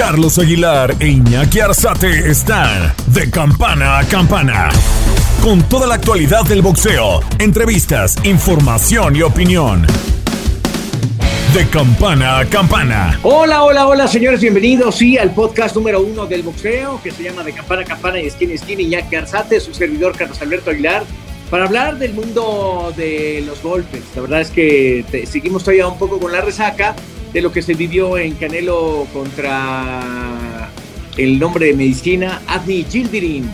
Carlos Aguilar e Iñaki Arzate están de campana a campana. Con toda la actualidad del boxeo, entrevistas, información y opinión. De campana a campana. Hola, hola, hola, señores, bienvenidos, sí, al podcast número uno del boxeo, que se llama De campana a campana y esquina a esquina, Iñaki Arzate, su servidor Carlos Alberto Aguilar, para hablar del mundo de los golpes. La verdad es que seguimos todavía un poco con la resaca de lo que se vivió en Canelo contra el nombre de medicina, Adni Gildirin.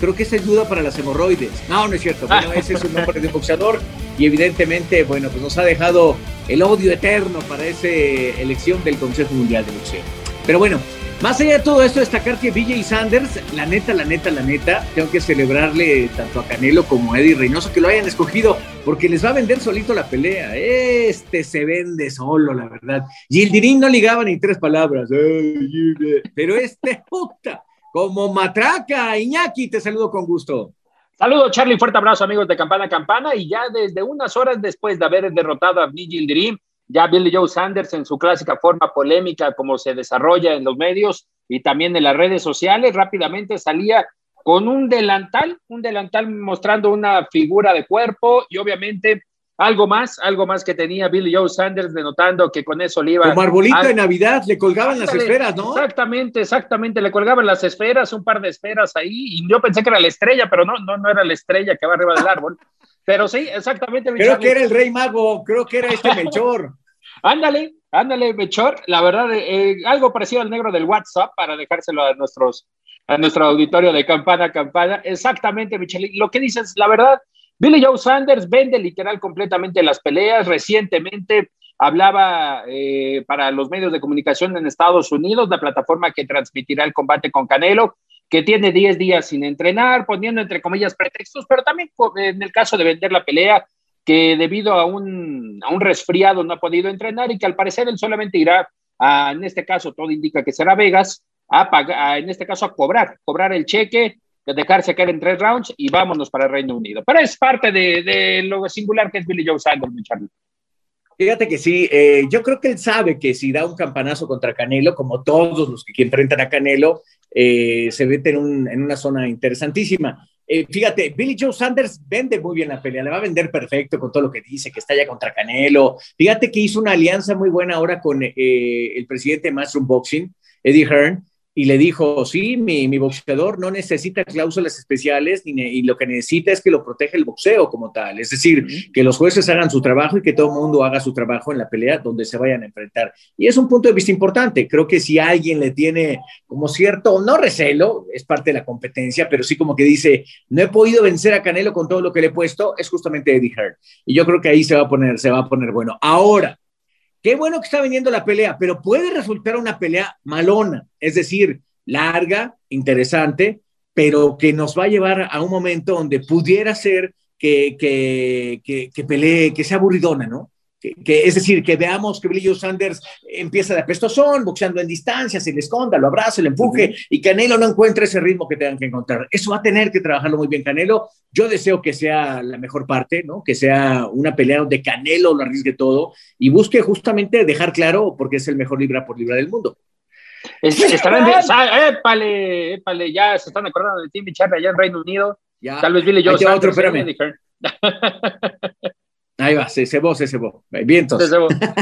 Creo que es ayuda para las hemorroides. No, no es cierto. Bueno, ese es un nombre de boxeador y evidentemente, bueno, pues nos ha dejado el odio eterno para esa elección del Consejo Mundial de Boxeo. Pero bueno, más allá de todo esto, destacar que BJ Sanders, la neta, la neta, la neta, tengo que celebrarle tanto a Canelo como a Eddie Reynoso que lo hayan escogido, porque les va a vender solito la pelea. Este se vende solo, la verdad. Y el Dirín no ligaba ni tres palabras. Pero este, puta, como matraca, Iñaki, te saludo con gusto. Saludo, Charlie, fuerte abrazo, amigos de Campana Campana. Y ya desde unas horas después de haber derrotado a BJ Dirín, ya Billy Joe Sanders en su clásica forma polémica, como se desarrolla en los medios y también en las redes sociales, rápidamente salía con un delantal, un delantal mostrando una figura de cuerpo y obviamente algo más, algo más que tenía Billy Joe Sanders, denotando que con eso le iba. Como arbolito de Navidad, le colgaban las esferas, ¿no? Exactamente, exactamente, le colgaban las esferas, un par de esferas ahí, y yo pensé que era la estrella, pero no, no, no era la estrella que va arriba del árbol. Pero sí, exactamente. Creo que era el Rey Mago, creo que era este Melchor. Ándale, ándale, Melchor. La verdad, eh, algo parecido al negro del WhatsApp para dejárselo a nuestros a nuestro auditorio de campana a campana. Exactamente, Michelle. Lo que dices, la verdad, Billy Joe Sanders vende literal completamente las peleas. Recientemente hablaba eh, para los medios de comunicación en Estados Unidos, la plataforma que transmitirá el combate con Canelo, que tiene 10 días sin entrenar, poniendo entre comillas pretextos, pero también en el caso de vender la pelea, que debido a un, a un resfriado no ha podido entrenar y que al parecer él solamente irá, a, en este caso todo indica que será Vegas, a pagar, en este caso a cobrar, cobrar el cheque, dejarse caer en tres rounds y vámonos para el Reino Unido. Pero es parte de, lo singular que es Billy Joe Sanders, mi Charlie. Fíjate que sí, eh, yo creo que él sabe que si da un campanazo contra Canelo, como todos los que enfrentan a Canelo, eh, se mete en, en, una zona interesantísima. Eh, fíjate, Billy Joe Sanders vende muy bien la pelea, le va a vender perfecto con todo lo que dice, que está ya contra Canelo. Fíjate que hizo una alianza muy buena ahora con eh, el presidente de Mushroom Boxing, Eddie Hearn, y le dijo, sí, mi, mi, boxeador no necesita cláusulas especiales ni y lo que necesita es que lo proteja el boxeo como tal. Es decir, que los jueces hagan su trabajo y que todo el mundo haga su trabajo en la pelea donde se vayan a enfrentar. Y es un punto de vista importante. Creo que si alguien le tiene como cierto, no recelo, es parte de la competencia, pero sí como que dice, no he podido vencer a Canelo con todo lo que le he puesto, es justamente Eddie Hearn. Y yo creo que ahí se va a poner, se va a poner bueno. Ahora, Qué bueno que está viniendo la pelea, pero puede resultar una pelea malona, es decir, larga, interesante, pero que nos va a llevar a un momento donde pudiera ser que, que, que, que pelee, que sea aburridona, ¿no? Que, es decir, que veamos que Billy Sanders empieza de apestosón, boxeando en distancia, se le esconda, lo abraza, le empuje y Canelo no encuentra ese ritmo que tengan que encontrar. Eso va a tener que trabajarlo muy bien Canelo. Yo deseo que sea la mejor parte, ¿no? Que sea una pelea donde Canelo lo arriesgue todo y busque justamente dejar claro porque es el mejor libra por libra del mundo. estarán épale, épale, ya se están acordando de Timmy Charlie allá en Reino Unido. Ya. Tal vez Billy Joe Sanders. Otro, espérame. Ahí va, se cebó, se cebó. Vientos.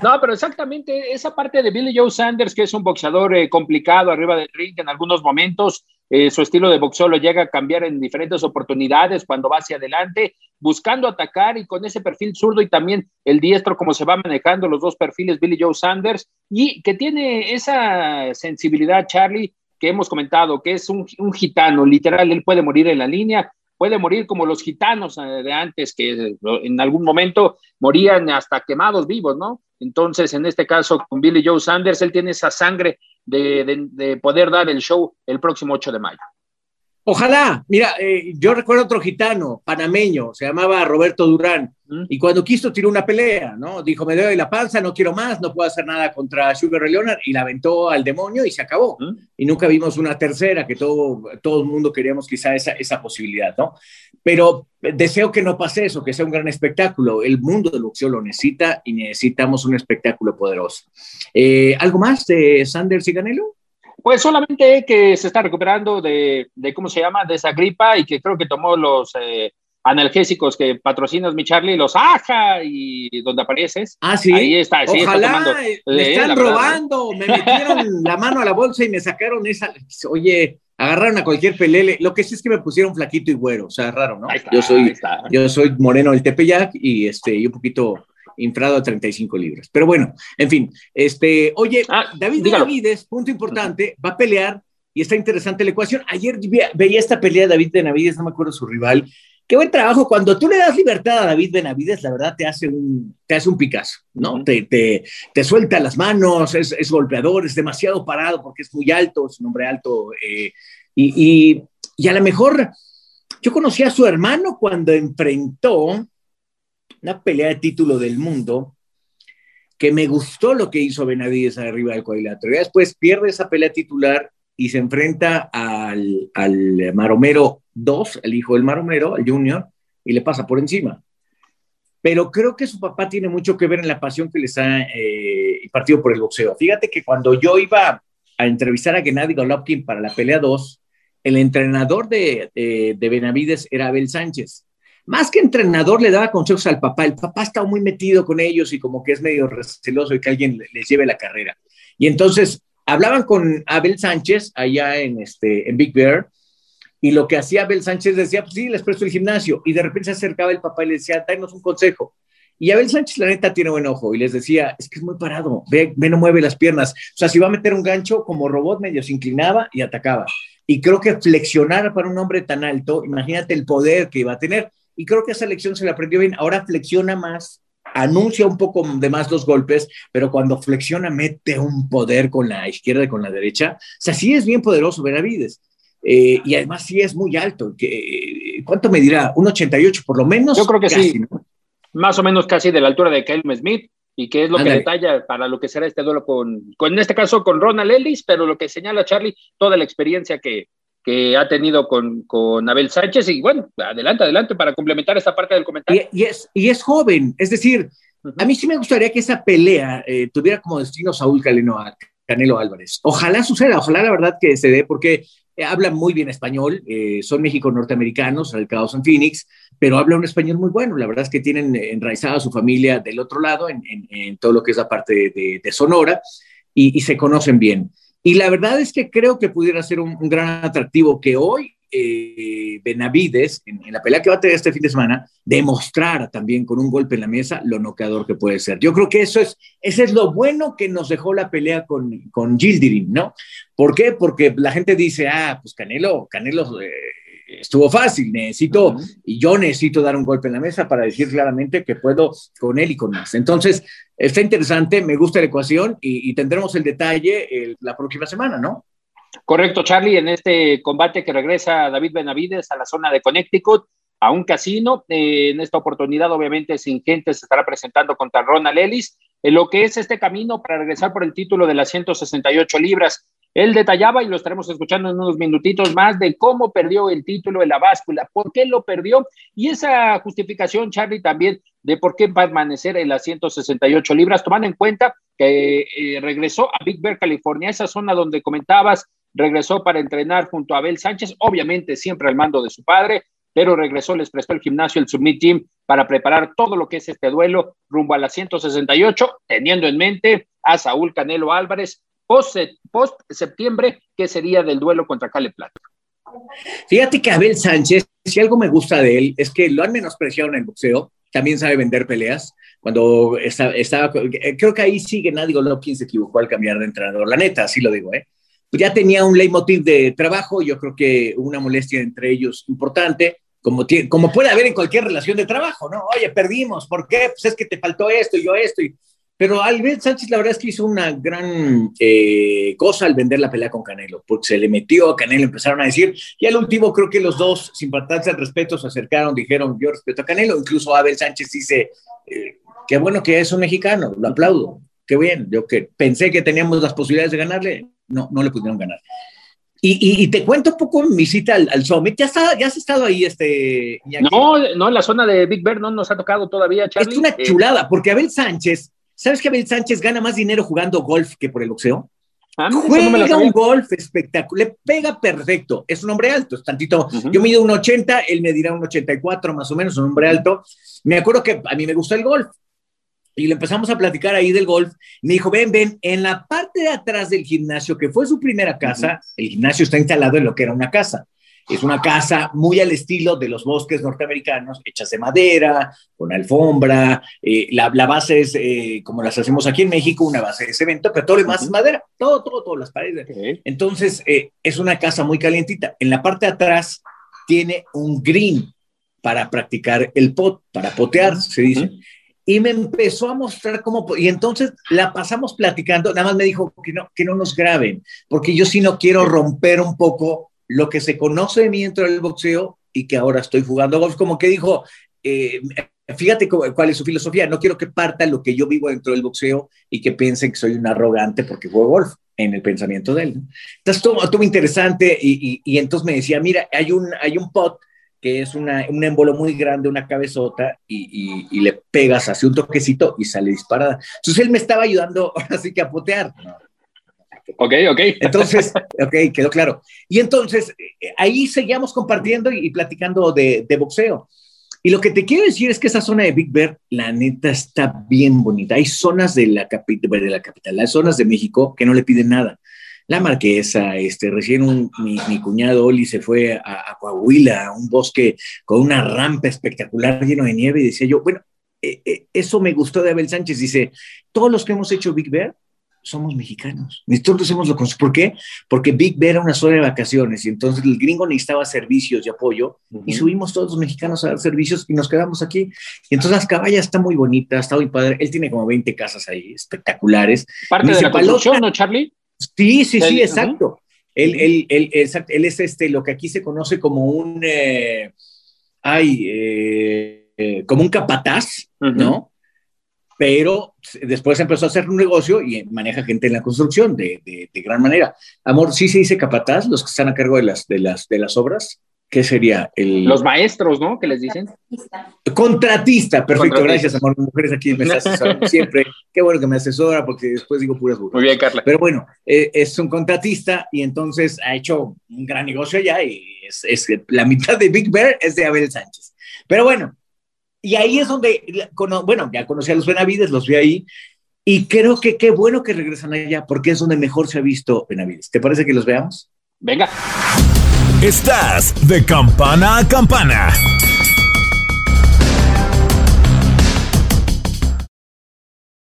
No, pero exactamente esa parte de Billy Joe Sanders, que es un boxeador eh, complicado arriba del ring en algunos momentos, eh, su estilo de boxeo lo llega a cambiar en diferentes oportunidades cuando va hacia adelante, buscando atacar y con ese perfil zurdo y también el diestro, como se va manejando los dos perfiles Billy Joe Sanders, y que tiene esa sensibilidad, Charlie, que hemos comentado, que es un, un gitano, literal, él puede morir en la línea, puede morir como los gitanos eh, de antes, que en algún momento morían hasta quemados vivos, ¿no? Entonces, en este caso, con Billy Joe Sanders, él tiene esa sangre de, poder dar el show el próximo 8 de mayo. Ojalá, mira, eh, yo recuerdo otro gitano, panameño, se llamaba Roberto Durán, y cuando quiso tiró una pelea, ¿no? Dijo, me doy la panza, no quiero más, no puedo hacer nada contra Sugar Ray Leonard, y la aventó al demonio y se acabó. Y nunca vimos una tercera, que todo, todo el mundo queríamos quizá esa, esa posibilidad, ¿no? Pero deseo que no pase eso, que sea un gran espectáculo. El mundo del boxeo lo necesita y necesitamos un espectáculo poderoso. Eh, ¿Algo más de Sanders y Ganelo? Pues solamente que se está recuperando de, de, ¿cómo se llama?, de esa gripa y que creo que tomó los eh, analgésicos que patrocinas, mi Charlie, los aja y donde apareces. Ah, sí. Ahí está, sí, Ojalá, me están robando, me metieron la mano a la bolsa y me sacaron esa, oye, agarraron a cualquier pelele. Lo que sí es que me pusieron flaquito y güero, o sea, raro, ¿no? yo soy, yo soy moreno del Tepeyac y este, y un poquito infrado a 35 libras. Pero bueno, en fin, este, oye, ah, David Benavides, punto importante, va a pelear y está interesante la ecuación. Ayer veía esta pelea de David Benavides, no me acuerdo su rival. Qué buen trabajo. Cuando tú le das libertad a David Benavides, la verdad te hace un, te hace un Picasso, ¿no? te, te, te, suelta las manos, es, es, golpeador, es demasiado parado porque es muy alto, es un hombre alto. Eh, y, y, y a lo mejor yo conocí a su hermano cuando enfrentó una pelea de título del mundo, que me gustó lo que hizo Benavides arriba del cuadrilátero. Y después pierde esa pelea titular y se enfrenta al, al Maromero 2, el hijo del Maromero, el Junior, y le pasa por encima. Pero creo que su papá tiene mucho que ver en la pasión que les ha eh, partido por el boxeo. Fíjate que cuando yo iba a entrevistar a Gennady Golovkin para la pelea 2, el entrenador de, de Benavides era Abel Sánchez más que entrenador, le daba consejos al papá. El papá estaba muy metido con ellos y como que es medio receloso y que alguien les lleve la carrera. Y entonces hablaban con Abel Sánchez allá en, este, en Big Bear y lo que hacía Abel Sánchez decía, pues sí, les presto el gimnasio. Y de repente se acercaba el papá y le decía, danos un consejo. Y Abel Sánchez, la neta, tiene buen ojo y les decía, es que es muy parado, ve, ve, no mueve las piernas. O sea, si va a meter un gancho como robot, medio se inclinaba y atacaba. Y creo que flexionar para un hombre tan alto, imagínate el poder que iba a tener y creo que esa lección se la aprendió bien. Ahora flexiona más, anuncia un poco de más los golpes, pero cuando flexiona mete un poder con la izquierda y con la derecha. O sea, sí es bien poderoso Benavides. Eh, y además sí es muy alto. Que, ¿Cuánto me dirá? ¿Un 88 por lo menos? Yo creo que sí. Más o menos casi de la altura de Kyle Smith y que es lo que detalla para lo que será este duelo con, con, en este caso, con Ronald Ellis, pero lo que señala Charlie, toda la experiencia que, que ha tenido con, con, Abel Sánchez. Y bueno, adelante, adelante para complementar esta parte del comentario. Y, es, y es joven, es decir, a mí sí me gustaría que esa pelea eh, tuviera como destino Saúl Caleno, Canelo Álvarez. Ojalá suceda, ojalá la verdad que se dé, porque eh, hablan muy bien español, eh, son México-norteamericanos, radicados en Phoenix, pero hablan un español muy bueno. La verdad es que tienen enraizada su familia del otro lado, en, en, todo lo que es la parte de, de Sonora, y, y se conocen bien. Y la verdad es que creo que pudiera ser un, gran atractivo que hoy eh, Benavides, en, la pelea que va a tener este fin de semana, demostrara también con un golpe en la mesa lo noqueador que puede ser. Yo creo que eso es, ese es lo bueno que nos dejó la pelea con, con Gildirim, ¿no? ¿Por qué? Porque la gente dice, ah, pues Canelo, Canelo eh, estuvo fácil, necesito, y yo necesito dar un golpe en la mesa para decir claramente que puedo con él y con más. Entonces, está interesante, me gusta la ecuación y, tendremos el detalle la próxima semana, ¿no? Correcto, Charlie, en este combate que regresa David Benavides a la zona de Connecticut, a un casino. Eh, en esta oportunidad, obviamente, sin gente, se estará presentando contra Ronald Ellis. En lo que es este camino para regresar por el título de las 168 libras. Él detallaba, y lo estaremos escuchando en unos minutitos más, de cómo perdió el título de la báscula, por qué lo perdió, y esa justificación, Charlie, también de por qué permanecer en las 168 libras, tomando en cuenta que eh, regresó a Big Bear, California, esa zona donde comentabas, regresó para entrenar junto a Abel Sánchez, obviamente siempre al mando de su padre, pero regresó, les prestó el gimnasio, el Submit Gym, para preparar todo lo que es este duelo rumbo a las 168, teniendo en mente a Saúl Canelo Álvarez, post, septiembre, que sería del duelo contra Cale Plata. Fíjate que Abel Sánchez, si algo me gusta de él, es que lo han menospreciado en el boxeo, también sabe vender peleas. Cuando estaba, creo que ahí sigue Nadie Golovkin se equivocó al cambiar de entrenador, la neta, así lo digo, ¿eh? Pues ya tenía un leitmotiv de trabajo, yo creo que una molestia entre ellos importante, como, como puede haber en cualquier relación de trabajo, ¿no? Oye, perdimos, ¿por qué? Pues es que te faltó esto y yo esto, y Pero Albert Sánchez, la verdad es que hizo una gran eh, cosa al vender la pelea con Canelo, porque se le metió a Canelo, empezaron a decir, y al último creo que los dos, sin faltarse al respeto, se acercaron, dijeron, yo respeto a Canelo, incluso Abel Sánchez dice, eh, qué bueno que es un mexicano, lo aplaudo, qué bien, yo que pensé que teníamos las posibilidades de ganarle, no, no le pudieron ganar. Y, te cuento un poco mi visita al, al Summit. ¿Ya, está, ¿Ya has estado ahí, este? No, no, en la zona de Big Bear no nos ha tocado todavía, Charlie. Es una eh, chulada, porque Abel Sánchez ¿Sabes que Abel Sánchez gana más dinero jugando golf que por el boxeo? Ah, Juega un golf espectacular, le pega perfecto. Es un hombre alto, es tantito. Yo mido un 80, él me dirá un 84 más o menos, un hombre alto. Me acuerdo que a mí me gusta el golf. Y le empezamos a platicar ahí del golf. Me dijo, ven, ven, en la parte de atrás del gimnasio, que fue su primera casa, el gimnasio está instalado en lo que era una casa. Es una casa muy al estilo de los bosques norteamericanos, hechas de madera, con alfombra. Eh, la, base es eh, como las hacemos aquí en México, una base de cemento, pero todo lo demás es madera, todo, todo, todas las paredes. Entonces, eh, es una casa muy calientita. En la parte de atrás tiene un green para practicar el pot, para potear, se dice. Y me empezó a mostrar cómo, y entonces la pasamos platicando, nada más me dijo que no, que no nos graben, porque yo sí no quiero romper un poco lo que se conoce de mí dentro del boxeo y que ahora estoy jugando golf, como que dijo, eh, fíjate cuál es su filosofía, no quiero que parta lo que yo vivo dentro del boxeo y que piensen que soy un arrogante porque juego golf en el pensamiento de él. Entonces, todo, interesante y, entonces me decía, mira, hay un, hay un pot que es una, un émbolo muy grande, una cabezota, y, le pegas así un toquecito y sale disparada. Entonces él me estaba ayudando ahora sí que a potear. Ok, ok. Entonces, ok, quedó claro. Y entonces, eh, ahí seguíamos compartiendo y, platicando de, boxeo. Y lo que te quiero decir es que esa zona de Big Bear, la neta, está bien bonita. Hay zonas de la, de la capital, hay zonas de México que no le piden nada. La Marquesa, este, recién mi, cuñado Oli se fue a, Coahuila, a un bosque con una rampa espectacular lleno de nieve, y decía yo, bueno, eh, eh, eso me gustó de Abel Sánchez. Dice, todos los que hemos hecho Big Bear somos mexicanos. Nosotros hacemos lo ¿Por qué? Porque Big Bear era una zona de vacaciones y entonces el gringo necesitaba servicios y apoyo y subimos todos los mexicanos a dar servicios y nos quedamos aquí. Y entonces las caballas están muy bonitas, está muy padre. Él tiene como 20 casas ahí, espectaculares. Parte de la construcción, ¿no, Charlie? Sí, sí, sí, exacto. él, él, él, él, es este, lo que aquí se conoce como un, eh, ay, eh, eh, como un capataz, ¿no? Pero después empezó a hacer un negocio y maneja gente en la construcción de, de, gran manera. Amor, ¿sí se dice capataz los que están a cargo de las, de las, de las obras? ¿Qué sería? El... Los maestros, ¿no? ¿Qué les dicen? Contratista, perfecto, gracias, amor. Mujeres aquí me asesorando siempre. Qué bueno que me asesora porque después digo puras burlas. Muy bien, Carla. Pero bueno, eh, es un contratista y entonces ha hecho un gran negocio allá y es, es, la mitad de Big Bear es de Abel Sánchez. Pero bueno, y ahí es donde, bueno, ya conocí a los Benavides, los vi ahí, y creo que qué bueno que regresan allá, porque es donde mejor se ha visto Benavides. ¿Te parece que los veamos? Venga. Estás de campana a campana.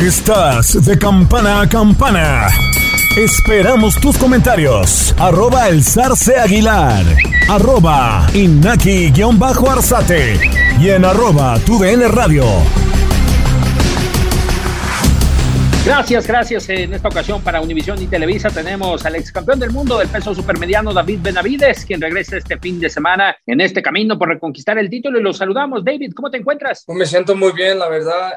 Estás de campana a campana. Esperamos tus comentarios. Arroba el zarce aguilar. Arroba inaki-arzate. Y en arroba tu radio. Gracias, gracias. En esta ocasión para Univisión y Televisa tenemos al ex campeón del mundo del peso supermediano David Benavides, quien regresa este fin de semana en este camino por reconquistar el título y lo saludamos. David, ¿cómo te encuentras? Pues me siento muy bien, la verdad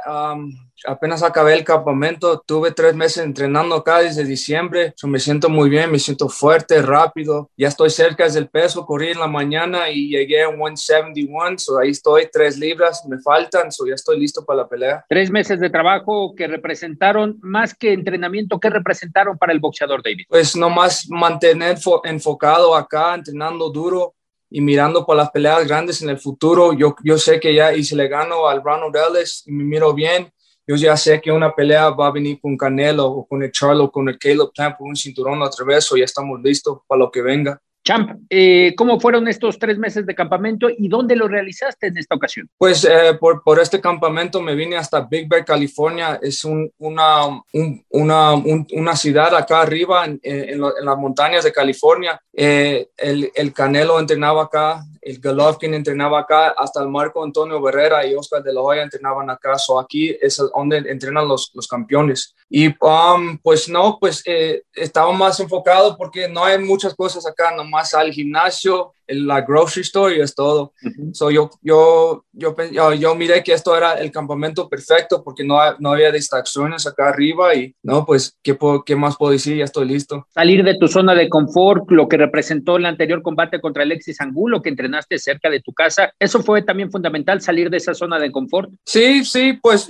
apenas acabé el campamento, tuve tres meses entrenando acá desde diciembre, me siento muy bien, me siento fuerte, rápido, ya estoy cerca del peso, corrí en la mañana y llegué a 171, so ahí estoy, tres libras me faltan, so ya estoy listo para la pelea. Tres meses de trabajo que representaron, más que entrenamiento, ¿qué representaron para el boxeador David? Pues nomás mantener enfocado acá, entrenando duro, y mirando por las peleas grandes en el futuro. Yo, yo sé que ya y si le gano al Ronald Ellis y me miro bien, yo ya sé que una pelea va a venir con Canelo o con el Charlo con el Caleb Plant por un cinturón otra vez o ya estamos listos para lo que venga. Champ, eh, ¿cómo fueron estos tres meses de campamento y dónde lo realizaste en esta ocasión? Pues eh, por, por, este campamento me vine hasta Big Bear, California. Es un, una, una, una, ciudad acá arriba en, en, las montañas de California. Eh, el, el, Canelo entrenaba acá, el Golovkin entrenaba acá, hasta el Marco Antonio Barrera y Oscar de la Hoya entrenaban acá. So aquí es donde entrenan los, los campeones. Y um, pues no, pues estaba más enfocado porque no hay muchas cosas acá, no más al gimnasio, la grocery store y es todo. so yo, yo, yo, yo, miré que esto era el campamento perfecto porque no, no había distracciones acá arriba y no, pues, ¿qué, ¿qué más puedo decir? Ya estoy listo. Salir de tu zona de confort, lo que representó el anterior combate contra Alexis Angulo, que entrenaste cerca de tu casa, ¿eso fue también fundamental, salir de esa zona de confort? Sí, sí, pues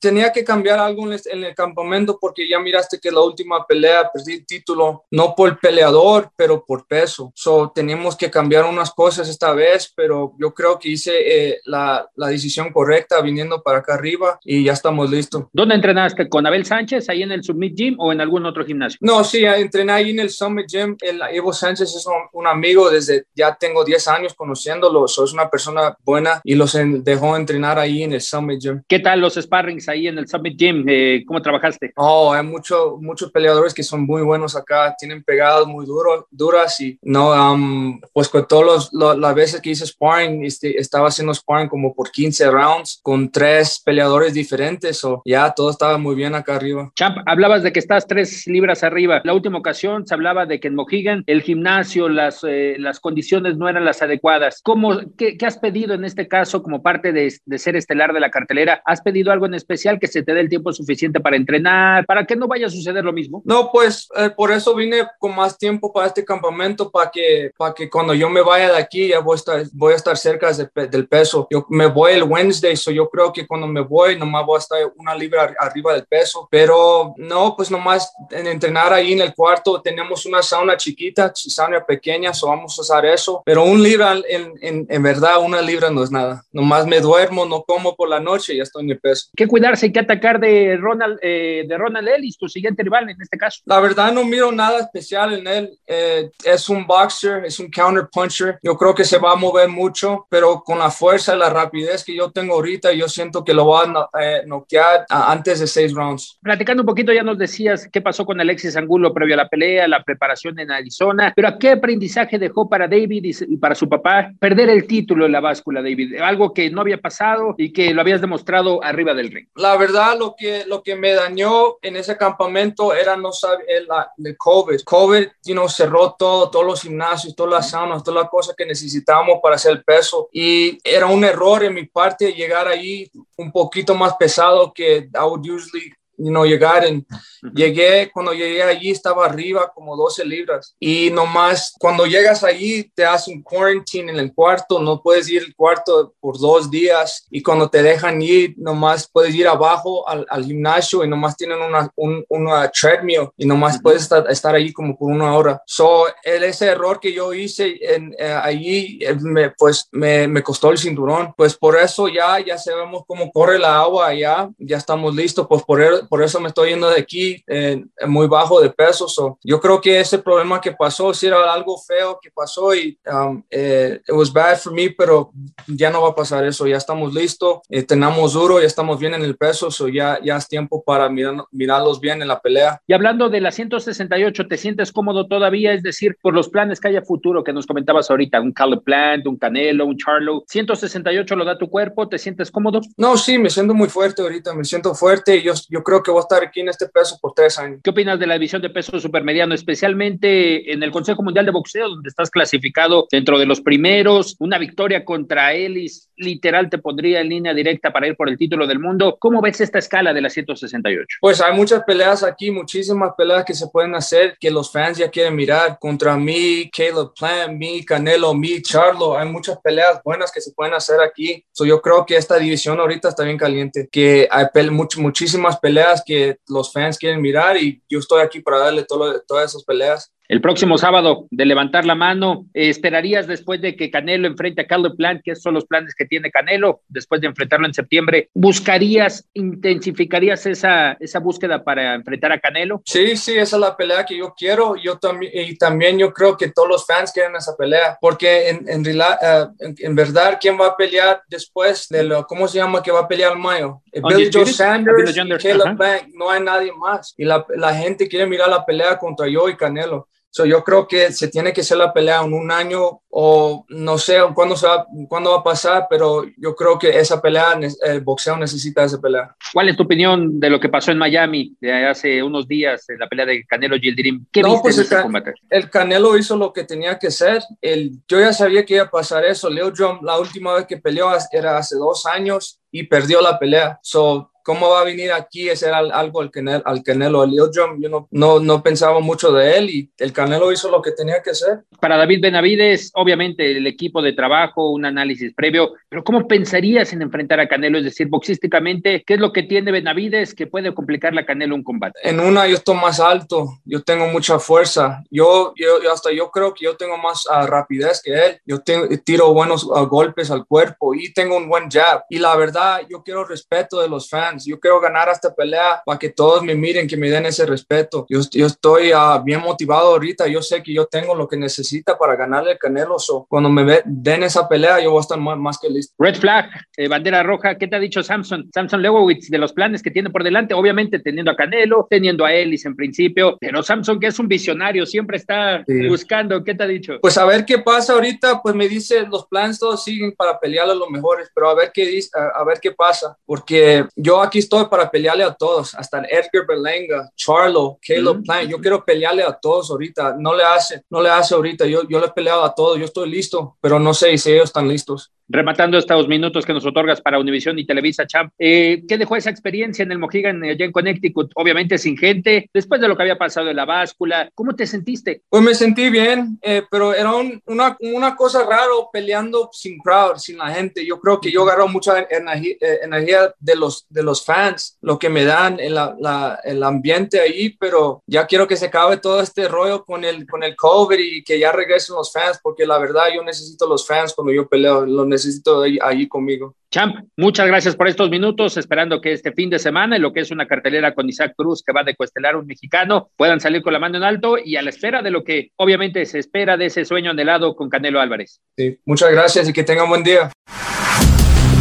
tenía que cambiar algo en el, campamento porque ya miraste que la última pelea perdí el título, no por peleador, pero por peso. So, teníamos que cambiar unas cosas esta vez, pero yo creo que hice eh, la, la, decisión correcta viniendo para acá arriba y ya estamos listos. ¿Dónde entrenaste? ¿Con Abel Sánchez ahí en el Summit Gym o en algún otro gimnasio? No, sí, entrené ahí en el Summit Gym. El Evo Sánchez es un, amigo desde ya tengo 10 años conociéndolo, so es una persona buena y los dejó entrenar ahí en el Summit Gym. ¿Qué tal los sparrings ahí en el Summit Gym? Eh, ¿Cómo trabajaste? Oh, hay mucho, muchos peleadores que son muy buenos acá, tienen pegadas muy duro, duras y no, um, pues con todas las veces que hice sparring, este, estaba haciendo sparring como por 15 rounds con tres peleadores diferentes, o ya todo estaba muy bien acá arriba. Champ, hablabas de que estás tres libras arriba. La última ocasión se hablaba de que en Mohegan el gimnasio, las, eh, las condiciones no eran las adecuadas. ¿Cómo, qué, qué, has pedido en este caso como parte de, de, ser estelar de la cartelera? ¿Has pedido algo en especial que se te dé el tiempo suficiente para entrenar, para que no vaya a suceder lo mismo? No, pues eh, por eso vine con más tiempo para este campamento, para que, para que cuando yo me vaya de aquí ya voy a estar, voy a estar cerca del peso. Yo me voy el Wednesday, so yo creo que cuando me voy nomás voy a estar una libra arriba del peso, pero no, pues nomás en entrenar ahí en el cuarto tenemos una sauna chiquita, sauna pequeña, so vamos a usar eso, pero un libra en, en, en verdad, una libra no es nada. Nomás me duermo, no como por la noche y ya estoy en el peso. ¿Qué cuidarse y qué atacar de Ronald, eh, de Ronald Ellis, tu siguiente rival en este caso? La verdad no miro nada especial en él. Eh, es un boxer, es un counter puncher. Yo creo que se va a mover mucho, pero con la fuerza y la rapidez que yo tengo ahorita, yo siento que lo va a eh, noquear antes de seis rounds. Platicando un poquito, ya nos decías qué pasó con Alexis Angulo previo a la pelea, la preparación en Arizona, pero ¿a qué aprendizaje dejó para David y para su papá perder el título en la báscula, David? Algo que no había pasado y que lo habías demostrado arriba del ring. La verdad, lo que, lo que me dañó en ese campamento era no saber el, el COVID. COVID, you know, cerró todo, todos los gimnasios, todas las saunas, todas las cosas que necesitábamos para hacer el peso. Y era un error en mi parte llegar ahí un poquito más pesado que I would usually no llegar. En, Llegué, cuando llegué allí estaba arriba como 12 libras y nomás cuando llegas allí te hacen un quarantine en el cuarto, no puedes ir al cuarto por dos días y cuando te dejan ir nomás puedes ir abajo al, al gimnasio y nomás tienen una, un, una treadmill y nomás puedes estar, estar, allí como por una hora. So, el, ese error que yo hice en, eh, allí eh, me, pues me, me, costó el cinturón. Pues por eso ya, ya sabemos cómo corre la agua allá, ya estamos listos, pues por, por eso me estoy yendo de aquí eh, muy bajo de peso. yo creo que ese problema que pasó, si era algo feo que pasó y um, eh, it was bad for me, pero ya no va a pasar eso. Ya estamos listos, eh, tenemos duro, ya estamos bien en el peso, so ya, ya es tiempo para mirar, mirarlos bien en la pelea. Y hablando de la 168, ¿te sientes cómodo todavía? Es decir, por los planes que haya futuro que nos comentabas ahorita, un Caleb Plant, un Canelo, un Charlo, 168 lo da tu cuerpo, ¿te sientes cómodo? No, sí, me siento muy fuerte ahorita, me siento fuerte. Yo, yo creo que voy a estar aquí en este peso por tres años. ¿Qué opinas de la división de peso supermediano, especialmente en el Consejo Mundial de Boxeo, donde estás clasificado dentro de los primeros? Una victoria contra Ellis, literal, te pondría en línea directa para ir por el título del mundo. ¿Cómo ves esta escala de la 168? Pues hay muchas peleas aquí, muchísimas peleas que se pueden hacer que los fans ya quieren mirar contra mí, Caleb Plant, mí, Canelo, mí, Charlo. Hay muchas peleas buenas que se pueden hacer aquí. So, yo creo que esta división ahorita está bien caliente, que hay muchísimas peleas que los fans quieren mirar y yo estoy aquí para darle todo, todas esas peleas el próximo sábado de levantar la mano. ¿Esperarías después de que Canelo enfrente a Caleb Plant, que son los planes que tiene Canelo, después de enfrentarlo en septiembre? ¿Buscarías, intensificarías esa, esa búsqueda para enfrentar a Canelo? Sí, sí, esa es la pelea que yo quiero. Yo también, y también yo creo que todos los fans quieren esa pelea, porque en, en, eh, en, verdad, ¿quién va a pelear después de lo, ¿cómo se llama que va a pelear Mayo? Billy Joe Sanders, Caleb Plant, no hay nadie más. Y la, la gente quiere mirar la pelea contra yo y Canelo. So, yo creo que se tiene que hacer la pelea en un año o no sé cuándo, se va, cuándo va a pasar, pero yo creo que esa pelea, el boxeo necesita esa pelea. ¿Cuál es tu opinión de lo que pasó en Miami de hace unos días, en la pelea de Canelo Gildirim? ¿Qué no, pues el, combate? el, Canelo hizo lo que tenía que hacer. El, yo ya sabía que iba a pasar eso. Leo John, la última vez que peleó era hace dos años y perdió la pelea. So, ¿Cómo va a venir aquí hacer algo al Canelo? Al Canelo? Yo, yo no, no, pensaba mucho de él y el Canelo hizo lo que tenía que hacer. Para David Benavides, obviamente el equipo de trabajo, un análisis previo, pero ¿cómo pensarías en enfrentar a Canelo? Es decir, boxísticamente, ¿qué es lo que tiene Benavides que puede complicarle a Canelo un combate? En una yo estoy más alto, yo tengo mucha fuerza, yo, yo hasta yo creo que yo tengo más ah, rapidez que él, yo tengo, tiro buenos ah, golpes al cuerpo y tengo un buen jab y la verdad yo quiero respeto de los fans yo quiero ganar esta pelea para que todos me miren, que me den ese respeto. Yo, yo estoy uh, bien motivado ahorita. Yo sé que yo tengo lo que necesita para ganarle el Canelo. So, cuando me den esa pelea, yo voy a estar más, que listo. Red flag, eh, bandera roja. ¿Qué te ha dicho Samson? Samson Lewowitz de los planes que tiene por delante. Obviamente teniendo a Canelo, teniendo a Ellis en principio. Pero Samson, que es un visionario, siempre está buscando. ¿Qué te ha dicho? Pues a ver qué pasa ahorita. Pues me dice, los planes todos siguen para pelear a los mejores. Pero a ver qué, dice, a, ver qué pasa. Porque yo aquí estoy para pelearle a todos, hasta Edgar Berlenga, Charlo, Caleb Plant. Yo quiero pelearle a todos ahorita. No le hace, no le hace ahorita. Yo, yo le he peleado a todos. Yo estoy listo, pero no sé si ellos están listos rematando estos minutos que nos otorgas para Univisión y Televisa Champ, eh, ¿qué dejó esa experiencia en el Mohegan allá en Connecticut? Obviamente sin gente, después de lo que había pasado en la báscula, ¿cómo te sentiste? Pues me sentí bien, eh, pero era una, una, cosa raro peleando sin crowd, sin la gente. Yo creo que yo agarro mucha energía, eh, energía de, los, de los fans, lo que me dan en la, el ambiente ahí, pero ya quiero que se acabe todo este rollo con el, con el COVID y que ya regresen los fans, porque la verdad yo necesito los fans cuando yo peleo, lo necesito necesito ahí, conmigo. Champ, muchas gracias por estos minutos, esperando que este fin de semana, en lo que es una cartelera con Isaac Cruz, que va de cuestelar un mexicano, puedan salir con la mano en alto y a la espera de lo que obviamente se espera de ese sueño anhelado con Canelo Álvarez. Sí, muchas gracias y que tengan buen día.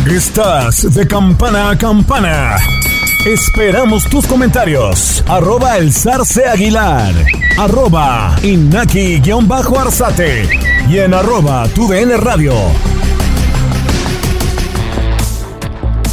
Estás de campana a campana. Esperamos tus comentarios. Arroba el zarce aguilar. Arroba inaki-arzate. Y en arroba tu radio.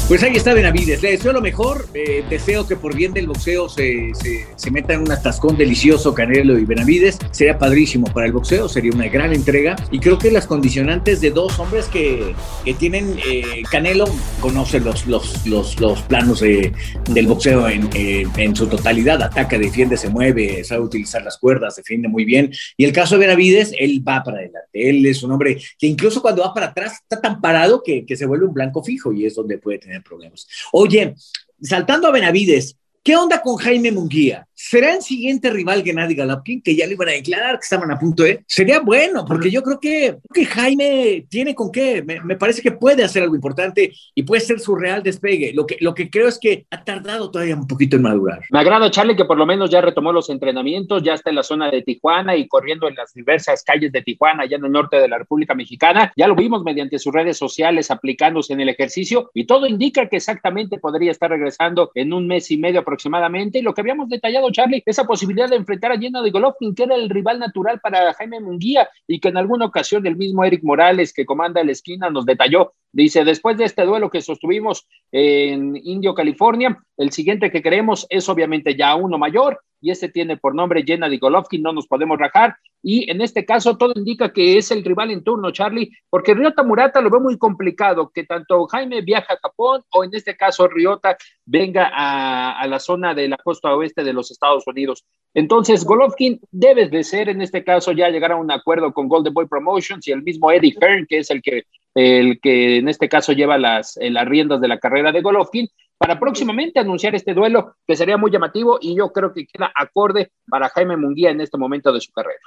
Pues ahí está Benavides. Le deseo lo mejor. Eh, deseo que por bien del boxeo se, se, meta en un atascón delicioso Canelo y Benavides. Sería padrísimo para el boxeo, sería una gran entrega. Y creo que las condicionantes de dos hombres que, que tienen eh, Canelo conoce los, los, los, los planos del boxeo en, en, su totalidad. Ataca, defiende, se mueve, sabe utilizar las cuerdas, defiende muy bien. Y el caso de Benavides, él va para adelante. Él es un hombre que incluso cuando va para atrás está tan parado que, que se vuelve un blanco fijo y es donde puede tener problemas. Oye, saltando a Benavides, ¿qué onda con Jaime Munguía? ¿Será el siguiente rival Gennady Galopkin, que ya lo iban a declarar, que estaban a punto de? Sería bueno, porque yo creo que, que Jaime tiene con qué. Me, parece que puede hacer algo importante y puede ser su real despegue. Lo que, lo que creo es que ha tardado todavía un poquito en madurar. Me agrada, Charlie, que por lo menos ya retomó los entrenamientos, ya está en la zona de Tijuana y corriendo en las diversas calles de Tijuana, allá en el norte de la República Mexicana. Ya lo vimos mediante sus redes sociales aplicándose en el ejercicio y todo indica que exactamente podría estar regresando en un mes y medio aproximadamente. Y lo que habíamos detallado Charlie, esa posibilidad de enfrentar a de Golovkin, que era el rival natural para Jaime Munguía y que en alguna ocasión el mismo Eric Morales, que comanda la esquina, nos detalló. Dice, después de este duelo que sostuvimos en Indio, California, el siguiente que queremos es obviamente ya uno mayor, y este tiene por nombre de Golovkin, no nos podemos rajar. Y en este caso todo indica que es el rival en turno, Charlie, porque Ryota Murata lo ve muy complicado, que tanto Jaime viaja a Japón o en este caso Ryota venga a, la zona de la costa oeste de los Estados Unidos. Entonces, Golovkin debe de ser en este caso ya llegar a un acuerdo con Golden Boy Promotions y el mismo Eddie Hearn, que es el que, el que en este caso lleva las, eh, las riendas de la carrera de Golovkin, para próximamente anunciar este duelo que sería muy llamativo y yo creo que queda acorde para Jaime Munguía en este momento de su carrera.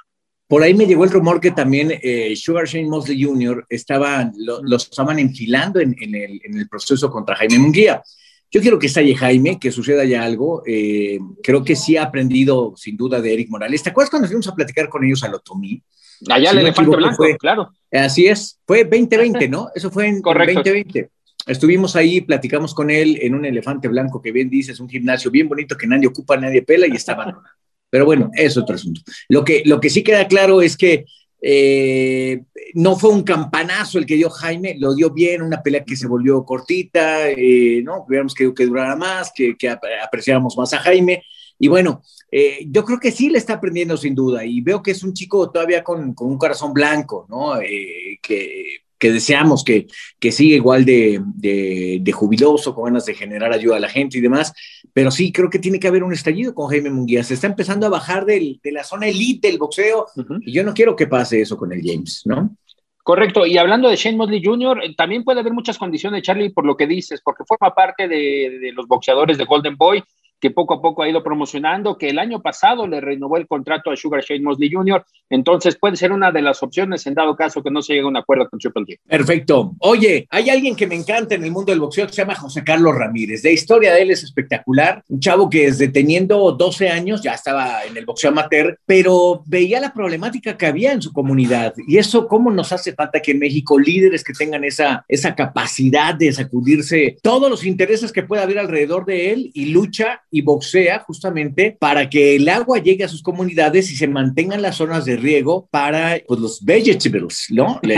Por ahí me llegó el rumor que también eh, Sugar Shane Mosley Jr. Estaba, los estaban enfilando en, el, proceso contra Jaime Munguía. Yo quiero que estalle Jaime, que suceda ya algo. Eh, creo que sí ha aprendido sin duda de Eric Morales. ¿Te acuerdas cuando fuimos a platicar con ellos al Otomí? Allá el elefante blanco, claro. Así es, fue 2020, ¿no? Eso fue en, en 2020 estuvimos ahí, platicamos con él en un elefante blanco que bien dices, un gimnasio bien bonito que nadie ocupa, nadie pela y estaba Pero bueno, es otro asunto. Lo que, lo que sí queda claro es que eh, no fue un campanazo el que dio Jaime, lo dio bien, una pelea que se volvió cortita, eh, ¿no? Hubiéramos querido que durara más, que, que apreciáramos más a Jaime. Y bueno, eh, yo creo que sí le está aprendiendo sin duda y veo que es un chico todavía con, con un corazón blanco, ¿no? que que deseamos que, que siga igual de, de, jubiloso, con ganas de generar ayuda a la gente y demás, pero sí creo que tiene que haber un estallido con Jaime Munguía. Se está empezando a bajar del, de la zona elite del boxeo y yo no quiero que pase eso con el James, ¿no? Correcto, y hablando de Shane Mosley Jr., eh, también puede haber muchas condiciones, Charlie, por lo que dices, porque forma parte de, de los boxeadores de Golden Boy, que poco a poco ha ido promocionando, que el año pasado le renovó el contrato a Sugar Shane Mosley Jr., entonces puede ser una de las opciones en dado caso que no se llegue a un acuerdo con Triple. Perfecto. Oye, hay alguien que me encanta en el mundo del boxeo que se llama José Carlos Ramírez. La historia de él es espectacular. Un chavo que desde teniendo 12 años ya estaba en el boxeo amateur, pero veía la problemática que había en su comunidad. Y eso, ¿cómo nos hace falta que en México líderes que tengan esa, esa capacidad de sacudirse todos los intereses que pueda haber alrededor de él y lucha y boxea justamente para que el agua llegue a sus comunidades y se mantengan las zonas de riego para pues, los vegetables, ¿no?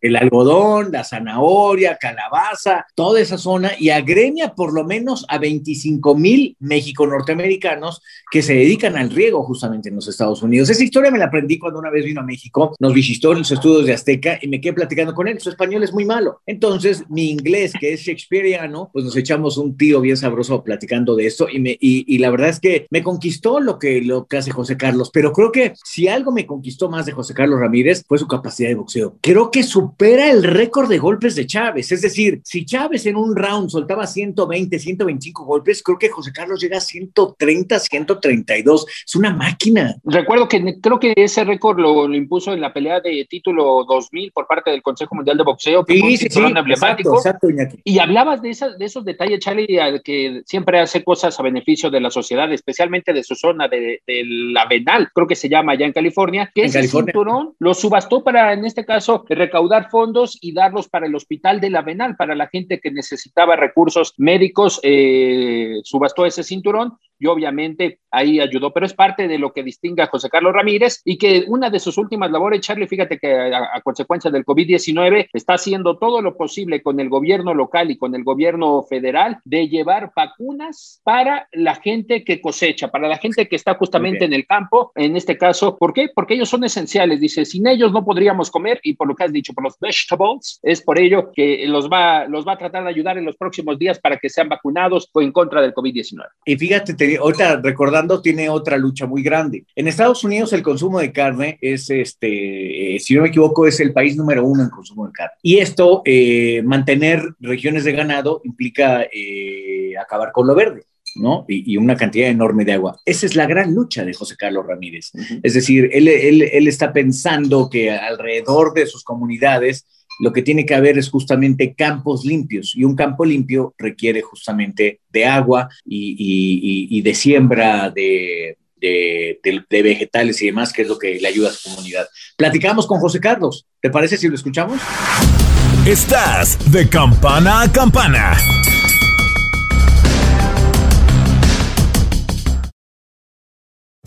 El algodón, la zanahoria, calabaza, toda esa zona y agremia por lo menos a 25 mil México-norteamericanos que se dedican al riego justamente en los Estados Unidos. Esa historia me la aprendí cuando una vez vino a México, nos visitó en los estudios de Azteca y me quedé platicando con él. Su español es muy malo. Entonces, mi inglés, que es shakespeareano, pues nos echamos un tiro bien sabroso platicando de esto y, la verdad es que me conquistó lo que, lo que hace José Carlos, pero creo que si algo me conquistó más de José Carlos Ramírez fue su capacidad de boxeo. Creo que supera el récord de golpes de Chávez, es decir, si Chávez en un round soltaba 120, 125 golpes, creo que José Carlos llega a 130, 132, es una máquina. Recuerdo que creo que ese récord lo, impuso en la pelea de título 2000 por parte del Consejo Mundial de Boxeo, que sí, sí, sí, exacto, exacto, y hablabas de, esas, de esos detalles, Charlie, que siempre hace cosas a beneficio de la sociedad, especialmente de su zona de, la Venal, creo que se llama allá en California, que ese cinturón lo subastó para, en este caso, recaudar fondos y darlos para el hospital de la Venal, para la gente que necesitaba recursos médicos, eh, subastó ese cinturón y obviamente ahí ayudó, pero es parte de lo que distingue a José Carlos Ramírez y que una de sus últimas labores, Charlie, fíjate que a, consecuencia del COVID-19 está haciendo todo lo posible con el gobierno local y con el gobierno federal de llevar vacunas para la gente que cosecha, para la gente que está justamente en el campo, en este caso, ¿por qué? Porque ellos son esenciales, dice, sin ellos no podríamos comer y por lo que has dicho, por los vegetables, es por ello que los va, los va a tratar de ayudar en los próximos días para que sean vacunados o en contra del COVID-19. Y fíjate, te, ahorita recordando, tiene otra lucha muy grande. En Estados Unidos el consumo de carne es, este, eh, si no me equivoco, es el país número uno en consumo de carne. Y esto, eh, mantener regiones de ganado implica eh, acabar con lo verde. ¿no? Y, una cantidad enorme de agua. Esa es la gran lucha de José Carlos Ramírez. Es decir, él, él, él, está pensando que alrededor de sus comunidades lo que tiene que haber es justamente campos limpios y un campo limpio requiere justamente de agua y, de siembra de, vegetales y demás, que es lo que le ayuda a su comunidad. Platicamos con José Carlos. ¿Te parece si lo escuchamos? Estás de campana a campana.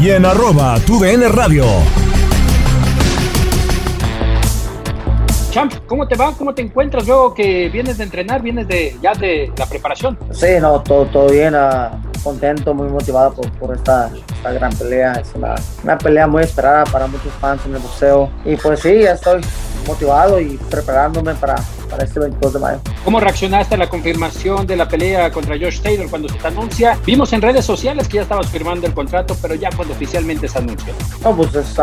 Y en arroba tu radio. Champ, ¿cómo te va? ¿Cómo te encuentras luego que vienes de entrenar, vienes de ya de la preparación? Sí, no, todo, todo bien, contento, muy motivado por, por esta, esta, gran pelea. Es una, una pelea muy esperada para muchos fans en el boxeo. Y pues sí, ya estoy motivado y preparándome para, para este 22 de mayo. ¿Cómo reaccionaste a la confirmación de la pelea contra Josh Taylor cuando se te anuncia? Vimos en redes sociales que ya estabas firmando el contrato, pero ya cuando oficialmente se anunció. No, pues es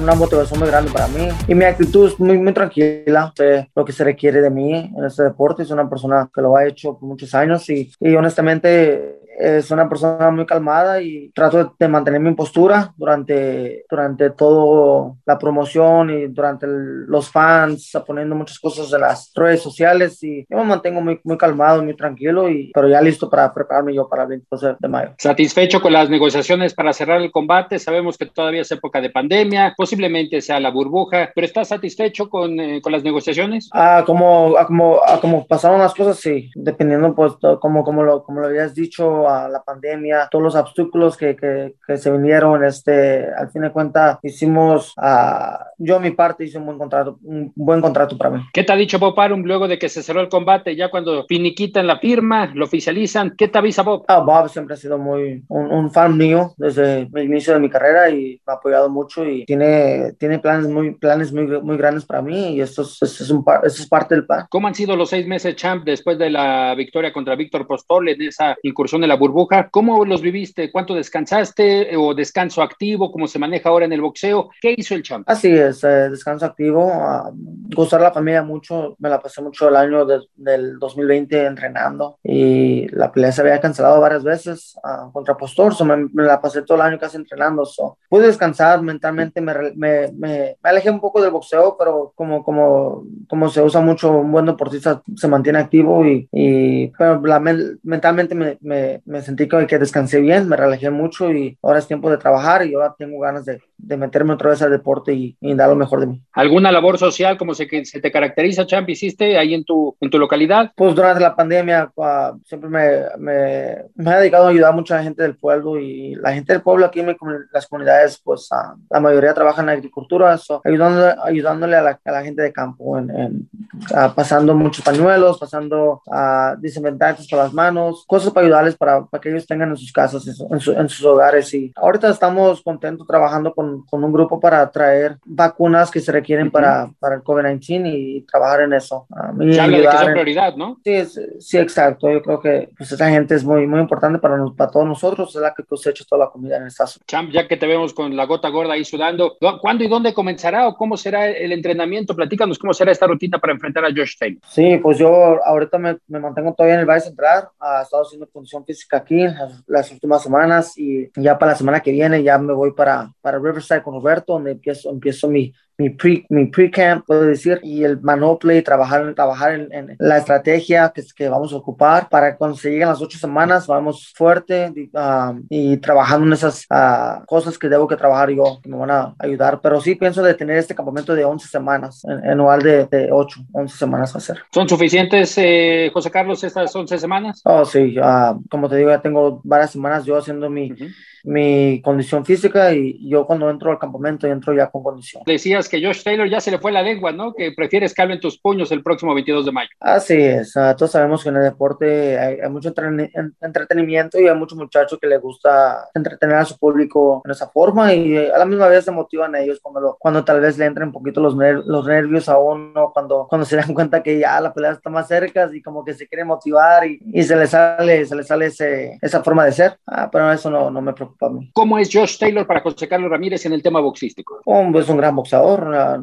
una motivación muy grande para mí y mi actitud es muy, muy tranquila. Sé lo que se requiere de mí en este deporte. Es una persona que lo ha hecho por muchos años y, y honestamente es una persona muy calmada y trato de mantener mi postura durante, durante toda la promoción y durante los fans, poniendo muchas cosas en las redes sociales y yo me mantengo muy, muy calmado, muy tranquilo, y, pero ya listo para prepararme yo para el 22 de mayo. Satisfecho con las negociaciones para cerrar el combate, sabemos que todavía es época de pandemia, posiblemente sea la burbuja, pero ¿estás satisfecho con, eh, con las negociaciones? Ah, como, como, como pasaron las cosas, sí, dependiendo pues como, como, lo, como lo habías dicho a la pandemia, todos los obstáculos que, que, que se vinieron, este, al fin de cuentas hicimos, uh, yo mi parte hice un buen contrato, un buen contrato para mí. ¿Qué te ha dicho Bob Arum luego de que se cerró el combate? Ya cuando finiquitan la firma, lo oficializan, ¿qué te avisa Bob? Ah, Bob siempre ha sido muy un, un, fan mío desde el inicio de mi carrera y me ha apoyado mucho y tiene, tiene planes muy planes muy, muy grandes para mí y esto es, es, un, esto es parte del plan. ¿Cómo han sido los seis meses, champ, después de la victoria contra Víctor Postol en esa incursión en la burbuja? ¿Cómo los viviste? ¿Cuánto descansaste o descanso activo? ¿Cómo se maneja ahora en el boxeo? ¿Qué hizo el champ? Así es, eh, descanso activo, uh, gustar la familia mucho, me la pasé mucho el año de, del 2020 entrenando y la pelea se había cancelado varias veces uh, contra Postor, so me, me, la pasé todo el año casi entrenando, so. pude descansar mentalmente, me, me, me, alejé un poco del boxeo, pero como, como, como se usa mucho, un buen deportista se mantiene activo y, y pero la, mentalmente me, me, me sentí que, que descansé bien, me relajé mucho y ahora es tiempo de trabajar y ahora tengo ganas de, de meterme otra vez al deporte y, y, dar lo mejor de mí. ¿Alguna labor social como se, se te caracteriza, Champ, hiciste ahí en tu, en tu localidad? Pues durante la pandemia uh, siempre me, me, me, he dedicado a ayudar a mucha gente del pueblo y la gente del pueblo aquí en las comunidades, pues uh, la mayoría trabaja en agricultura, so, ayudando, ayudándole a la, a la, gente de campo, en, en, uh, pasando muchos pañuelos, pasando a desinfectantes para las manos, cosas para ayudarles para, para que ellos tengan en sus casas, en, su, en sus hogares. Y ahorita estamos contentos trabajando con, con, un grupo para traer vacunas que se requieren uh -huh. para, para el COVID-19 y, trabajar en eso. Um, se habla de que es prioridad, ¿no? Sí, es, sí, exacto. Yo creo que pues, esa gente es muy, muy importante para, nos, para todos nosotros, es la que cosecha toda la comida en esta zona. Champ, ya que te vemos con la gota gorda ahí sudando, ¿cuándo y dónde comenzará o cómo será el entrenamiento? Platícanos cómo será esta rutina para enfrentar a Josh Taylor. Sí, pues yo ahorita me, me mantengo todavía en el Valle Central, he estado haciendo condición física aquí las, las, últimas semanas y ya para la semana que viene ya me voy para, para Riverside con Roberto, donde empiezo, empiezo mi, mi pre, mi pre-camp, puedo decir, y el manople, trabajar, trabajar en, en, la estrategia que, que vamos a ocupar para cuando se lleguen las ocho semanas, vamos fuerte uh, y trabajando en esas uh, cosas que debo que trabajar yo, que me van a ayudar. Pero sí pienso de tener este campamento de 11 semanas, en, anual de, de 8, 11 semanas a hacer. ¿Son suficientes, eh, José Carlos, estas 11 semanas? Oh, sí, uh, como te digo, ya tengo varias semanas yo haciendo mi... Uh -huh mi condición física y yo cuando entro al campamento entro ya con condición. Decías que Josh Taylor ya se le fue la lengua, ¿no? Que prefieres que en tus puños el próximo 22 de mayo. Así es, uh, todos sabemos que en el deporte hay, hay mucho entre entretenimiento y hay muchos muchachos que les gusta entretener a su público en esa forma y a la misma vez se motivan a ellos cuando, lo, cuando tal vez le entren un poquito los, ner los nervios a uno, cuando, cuando se dan cuenta que ya la pelea está más cerca y como que se quiere motivar y, y se les sale, se les sale ese, esa forma de ser, ah, pero eso no, no me preocupa para mí. ¿Cómo es Josh Taylor para José Carlos Ramírez en el tema boxístico? Oh, es un gran boxeador, ha,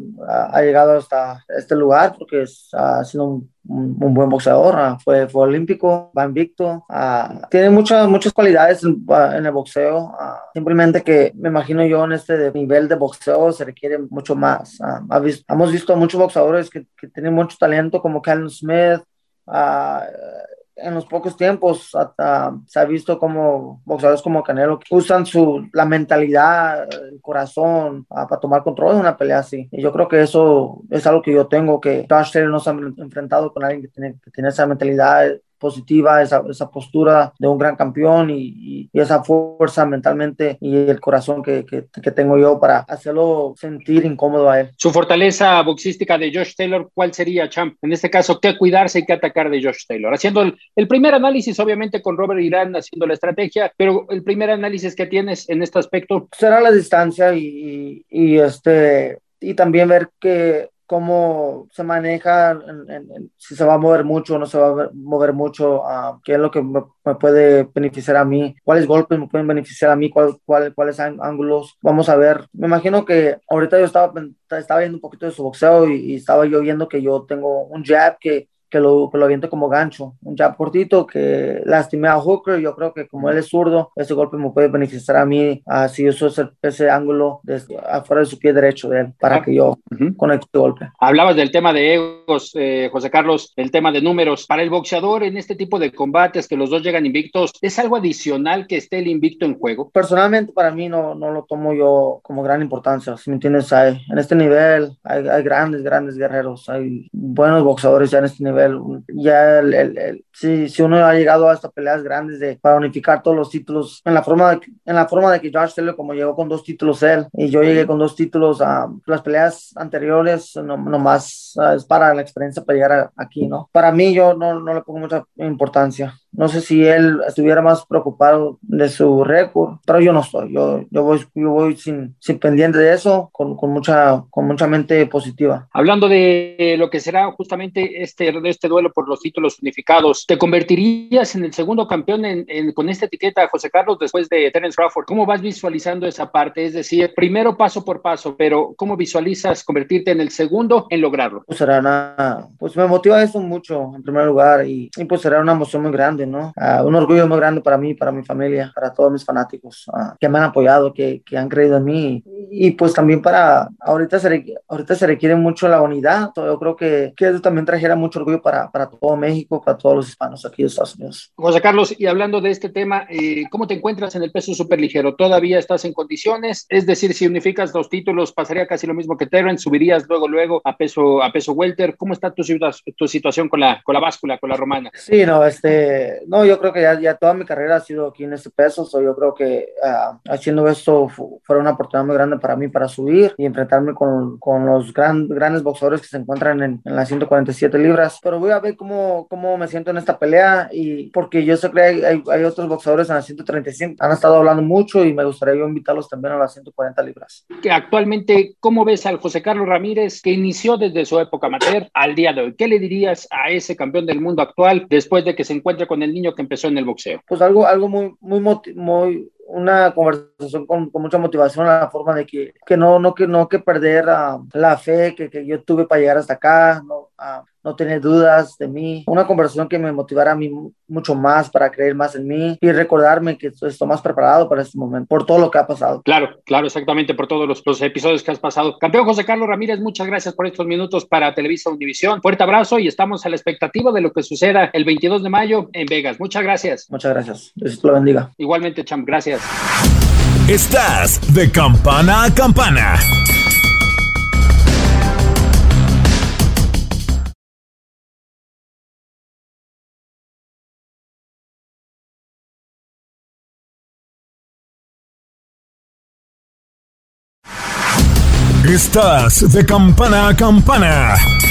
ha llegado hasta este lugar porque es, ha sido un, un, buen boxeador, fue, fue olímpico, va invicto, uh, tiene muchas, muchas cualidades en, en el boxeo, uh, simplemente que me imagino yo en este nivel de boxeo se requiere mucho más. Uh, visto, hemos visto muchos boxeadores que, que, tienen mucho talento como Callum Smith, en los pocos tiempos se ha visto como boxeadores como Canelo usan su la mentalidad, el corazón para tomar control de una pelea así. Y yo creo que eso es algo que yo tengo que Josh Taylor no se ha enfrentado con alguien que tiene, que tiene esa mentalidad positiva, esa, esa, postura de un gran campeón y, y, y, esa fuerza mentalmente y el corazón que, que, que, tengo yo para hacerlo sentir incómodo a él. Su fortaleza boxística de Josh Taylor, ¿cuál sería, Champ? En este caso, ¿qué cuidarse y qué atacar de Josh Taylor? Haciendo el, el primer análisis, obviamente, con Robert Irán haciendo la estrategia, pero el primer análisis que tienes en este aspecto. Será la distancia y, y este y también ver que cómo se maneja, si se va a mover mucho o no se va a ver, mover mucho, uh, qué es lo que me, me, puede beneficiar a mí, cuáles golpes me pueden beneficiar a mí, cuál, cuál, cuáles ángulos. Vamos a ver. Me imagino que ahorita yo estaba, estaba viendo un poquito de su boxeo y, y estaba yo viendo que yo tengo un jab que que lo, que lo aviente como gancho, un jab cortito que lastimé a Hooker, yo creo que como él es zurdo, ese golpe me puede beneficiar a mí, así eso es ese ángulo desde afuera de su pie derecho de él, para que yo uh -huh. conecte el golpe. Hablabas del tema de egos, eh, José Carlos, el tema de números, para el boxeador en este tipo de combates que los dos llegan invictos, ¿es algo adicional que esté el invicto en juego? Personalmente para mí no, no lo tomo yo como gran importancia, si me entiendes, hay, en este nivel hay, hay grandes, grandes guerreros, hay buenos boxeadores ya en este nivel nivel. Ya el, si, si, uno ha llegado a estas peleas grandes de, para unificar todos los títulos en la forma de, en la forma de que Josh Taylor como llegó con dos títulos él y yo llegué con dos títulos a las peleas anteriores no, más es para la experiencia para llegar aquí, ¿no? Para mí yo no, no le pongo mucha importancia. No sé si él estuviera más preocupado de su récord, pero yo no estoy. Yo, yo voy, yo voy sin, sin pendiente de eso, con, con, mucha, con mucha mente positiva. Hablando de lo que será justamente este, este duelo por los títulos unificados, ¿te convertirías en el segundo campeón en, con esta etiqueta, José Carlos, después de Terence Crawford? ¿Cómo vas visualizando esa parte? Es decir, primero paso por paso, pero ¿cómo visualizas convertirte en el segundo en lograrlo? Pues será una, pues me motiva eso mucho, en primer lugar, y, y pues será una emoción muy grande ¿no? Ah, un orgullo muy grande para mí, para mi familia, para todos mis fanáticos ah, que me han apoyado, que, que, han creído en mí. Y pues también para, ahorita se, ahorita se requiere mucho la unidad. Yo creo que, que eso también trajera mucho orgullo para, para todo México, para todos los hispanos aquí en Estados Unidos. José Carlos, y hablando de este tema, eh, ¿cómo te encuentras en el peso superligero? ¿Todavía estás en condiciones? Es decir, si unificas los títulos, pasaría casi lo mismo que Terrence, subirías luego, luego a peso, a peso welter. ¿Cómo está tu, tu situación con la, con la báscula, con la romana? Sí, no, este, no, yo creo que ya, ya toda mi carrera ha sido aquí en este peso, so yo creo que uh, haciendo esto fue una oportunidad muy grande para mí para subir y enfrentarme con, los gran, grandes boxeadores que se encuentran en, las 147 libras. Pero voy a ver cómo, me siento en esta pelea y porque yo sé que hay otros boxeadores en las 135, han estado hablando mucho y me gustaría yo invitarlos también a las 140 libras. Que actualmente, ¿cómo ves al José Carlos Ramírez que inició desde su época amateur al día de hoy? ¿Qué le dirías a ese campeón del mundo actual después de que se encuentre con el niño que empezó en el boxeo? Pues algo, algo muy, muy, muy, una conversación con, con, mucha motivación a la forma de que, que no, no, que no que perder uh, la fe que, que, yo tuve para llegar hasta acá, no, uh, no tener dudas de mí, una conversación que me motivara a mí mucho más para creer más en mí y recordarme que estoy más preparado para este momento, por todo lo que ha pasado. Claro, claro, exactamente, por todos los, los episodios que has pasado. Campeón José Carlos Ramírez, muchas gracias por estos minutos para Televisa Univisión. Fuerte abrazo y estamos a la expectativa de lo que suceda el 22 de mayo en Vegas. Muchas gracias. Muchas gracias. Dios te lo bendiga. Igualmente, Champ, gracias. Estás de campana a campana. Estás de campana a campana.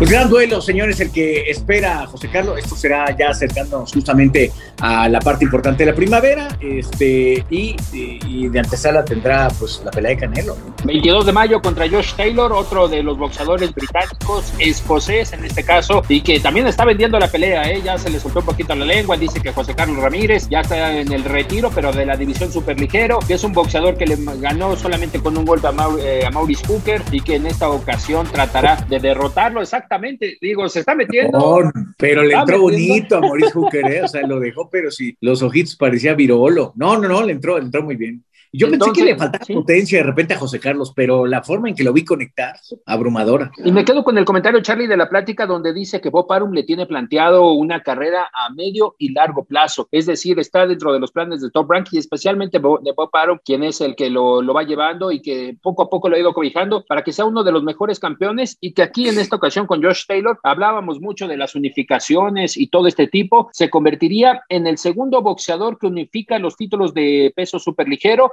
Pues gran duelo, señores, el que espera José Carlos. Esto será ya acercándonos justamente a la parte importante de la primavera. Este, y, de antesala tendrá pues la pelea de Canelo. 22 de mayo contra Josh Taylor, otro de los boxeadores británicos, escocés en este caso, y que también está vendiendo la pelea, ¿eh? ya se le soltó un poquito la lengua. Dice que José Carlos Ramírez ya está en el retiro, pero de la división superligero, que es un boxeador que le ganó solamente con un golpe a, eh, a Maurice Hooker y que en esta ocasión tratará de derrotarlo. Exacto exactamente. Digo, se está metiendo. pero le entró bonito a Maurice Hooker, ¿eh? O sea, lo dejó, pero sí, los ojitos parecía virolo. No, no, no, le entró, le entró muy bien. Yo pensé que le faltaba potencia de repente a José Carlos, pero la forma en que lo vi conectar, abrumadora. Y me quedo con el comentario, Charlie, de la plática donde dice que Bob Arum le tiene planteado una carrera a medio y largo plazo. Es decir, está dentro de los planes de Top Rank y especialmente de Bob Arum, quien es el que lo, lo va llevando y que poco a poco lo ha ido cobijando para que sea uno de los mejores campeones y que aquí en esta ocasión con Josh Taylor hablábamos mucho de las unificaciones y todo este tipo, se convertiría en el segundo boxeador que unifica los títulos de peso superligero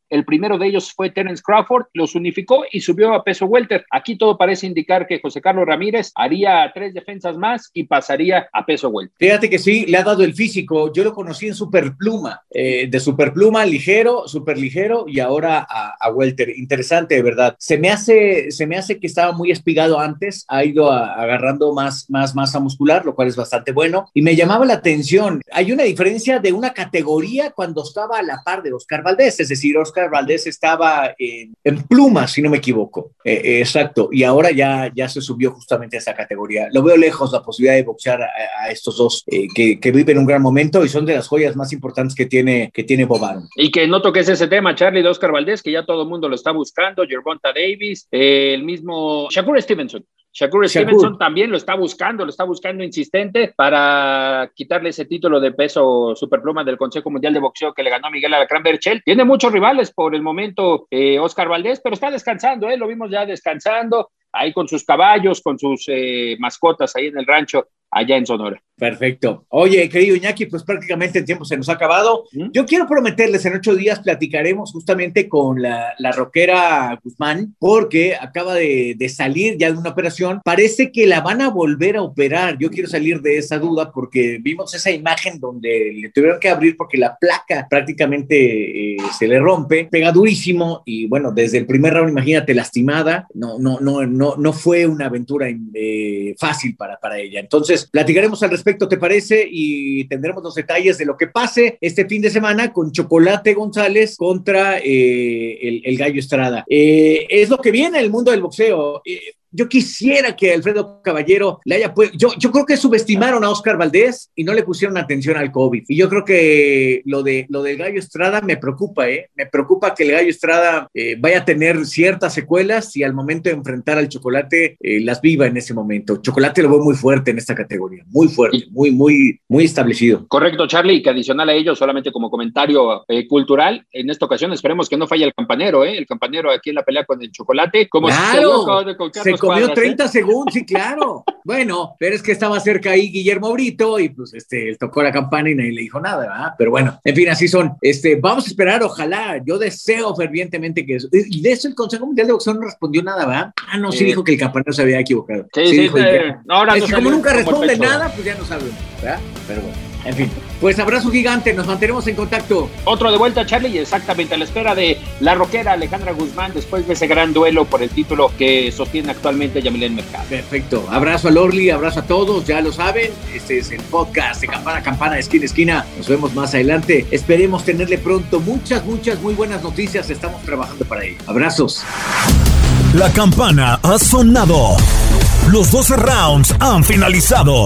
el primero de ellos fue Terence Crawford, los unificó y subió a peso welter. Aquí todo parece indicar que José Carlos Ramírez haría tres defensas más y pasaría a peso welter. Fíjate que sí, le ha dado el físico. Yo lo conocí en superpluma, eh, de superpluma ligero, super ligero y ahora a, welter. Interesante, de verdad. Se me hace, se me hace que estaba muy espigado antes, ha ido agarrando más, más masa muscular, lo cual es bastante bueno. Y me llamaba la atención. Hay una diferencia de una categoría cuando estaba a la par de Oscar Valdés, es decir, Oscar Valdés estaba en, pluma, si no me equivoco. Eh, eh, exacto. Y ahora ya, ya se subió justamente a esa categoría. Lo veo lejos la posibilidad de boxear a, estos dos eh, que, que, viven un gran momento y son de las joyas más importantes que tiene, que tiene Bob Y que no toques ese tema, Charlie de Oscar Valdés, que ya todo el mundo lo está buscando. Gervonta Davis, el mismo Shakur Stevenson Shakur Stevenson también lo está buscando, lo está buscando insistente para quitarle ese título de peso superpluma del Consejo Mundial de Boxeo que le ganó Miguel Alacrán Berchel. Tiene muchos rivales por el momento eh, Oscar Valdés, pero está descansando, ¿eh? lo vimos ya descansando ahí con sus caballos, con sus eh, mascotas ahí en el rancho allá en Sonora. Perfecto. Oye, querido Iñaki, pues prácticamente el tiempo se nos ha acabado. Yo quiero prometerles, en ocho días platicaremos justamente con la, la rockera Guzmán, porque acaba de, de, salir ya de una operación. Parece que la van a volver a operar. Yo quiero salir de esa duda porque vimos esa imagen donde le tuvieron que abrir porque la placa prácticamente eh, se le rompe, pega durísimo y bueno, desde el primer round, imagínate, lastimada. No, no, no, no, no fue una aventura eh, fácil para, para ella. Entonces, platicaremos al respecto ¿te parece? Y tendremos los detalles de lo que pase este fin de semana con Chocolate González contra eh, el, Gallo Estrada. Eh, es lo que viene en el mundo del boxeo. Yo quisiera que Alfredo Caballero le haya puesto, yo, yo creo que subestimaron a Oscar Valdés y no le pusieron atención al COVID. Y yo creo que lo, de, lo del Gallo Estrada me preocupa, ¿eh? Me preocupa que el Gallo Estrada eh, vaya a tener ciertas secuelas y al momento de enfrentar al Chocolate eh, las viva en ese momento. Chocolate lo veo muy fuerte en esta categoría, muy fuerte, muy, muy, muy establecido. Correcto, Charlie, y que adicional a ello, solamente como comentario eh, cultural, en esta ocasión esperemos que no falle el campanero, ¿eh? El campanero aquí en la pelea con el Chocolate, como claro, con, con Carlos comió 30 ¿eh? segundos, sí, claro. bueno, pero es que estaba cerca ahí Guillermo Brito y pues este, tocó la campana y nadie le dijo nada, ¿verdad? Pero bueno, en fin, así son. Este, vamos a esperar, ojalá. Yo deseo fervientemente que eso. Y de eso el Consejo Mundial de Boxeo no respondió nada, ¿verdad? Ah, no, sí, sí dijo que el campanero se había equivocado. Sí, sí, dijo, eh, ahora es no como nunca responde nada, pues ya no sabemos, ¿verdad? Pero bueno. En fin, pues abrazo gigante, nos mantenemos en contacto. Otro de vuelta, Charlie, exactamente a la espera de la roquera Alejandra Guzmán después de ese gran duelo por el título que sostiene actualmente Yamilén Mercado. Perfecto, abrazo a Lorly, abrazo a todos, ya lo saben, este es el podcast de Campana a Campana, esquina a esquina, nos vemos más adelante, esperemos tenerle pronto muchas, muchas, muy buenas noticias, estamos trabajando para ello. Abrazos. La campana ha sonado, los 12 rounds han finalizado.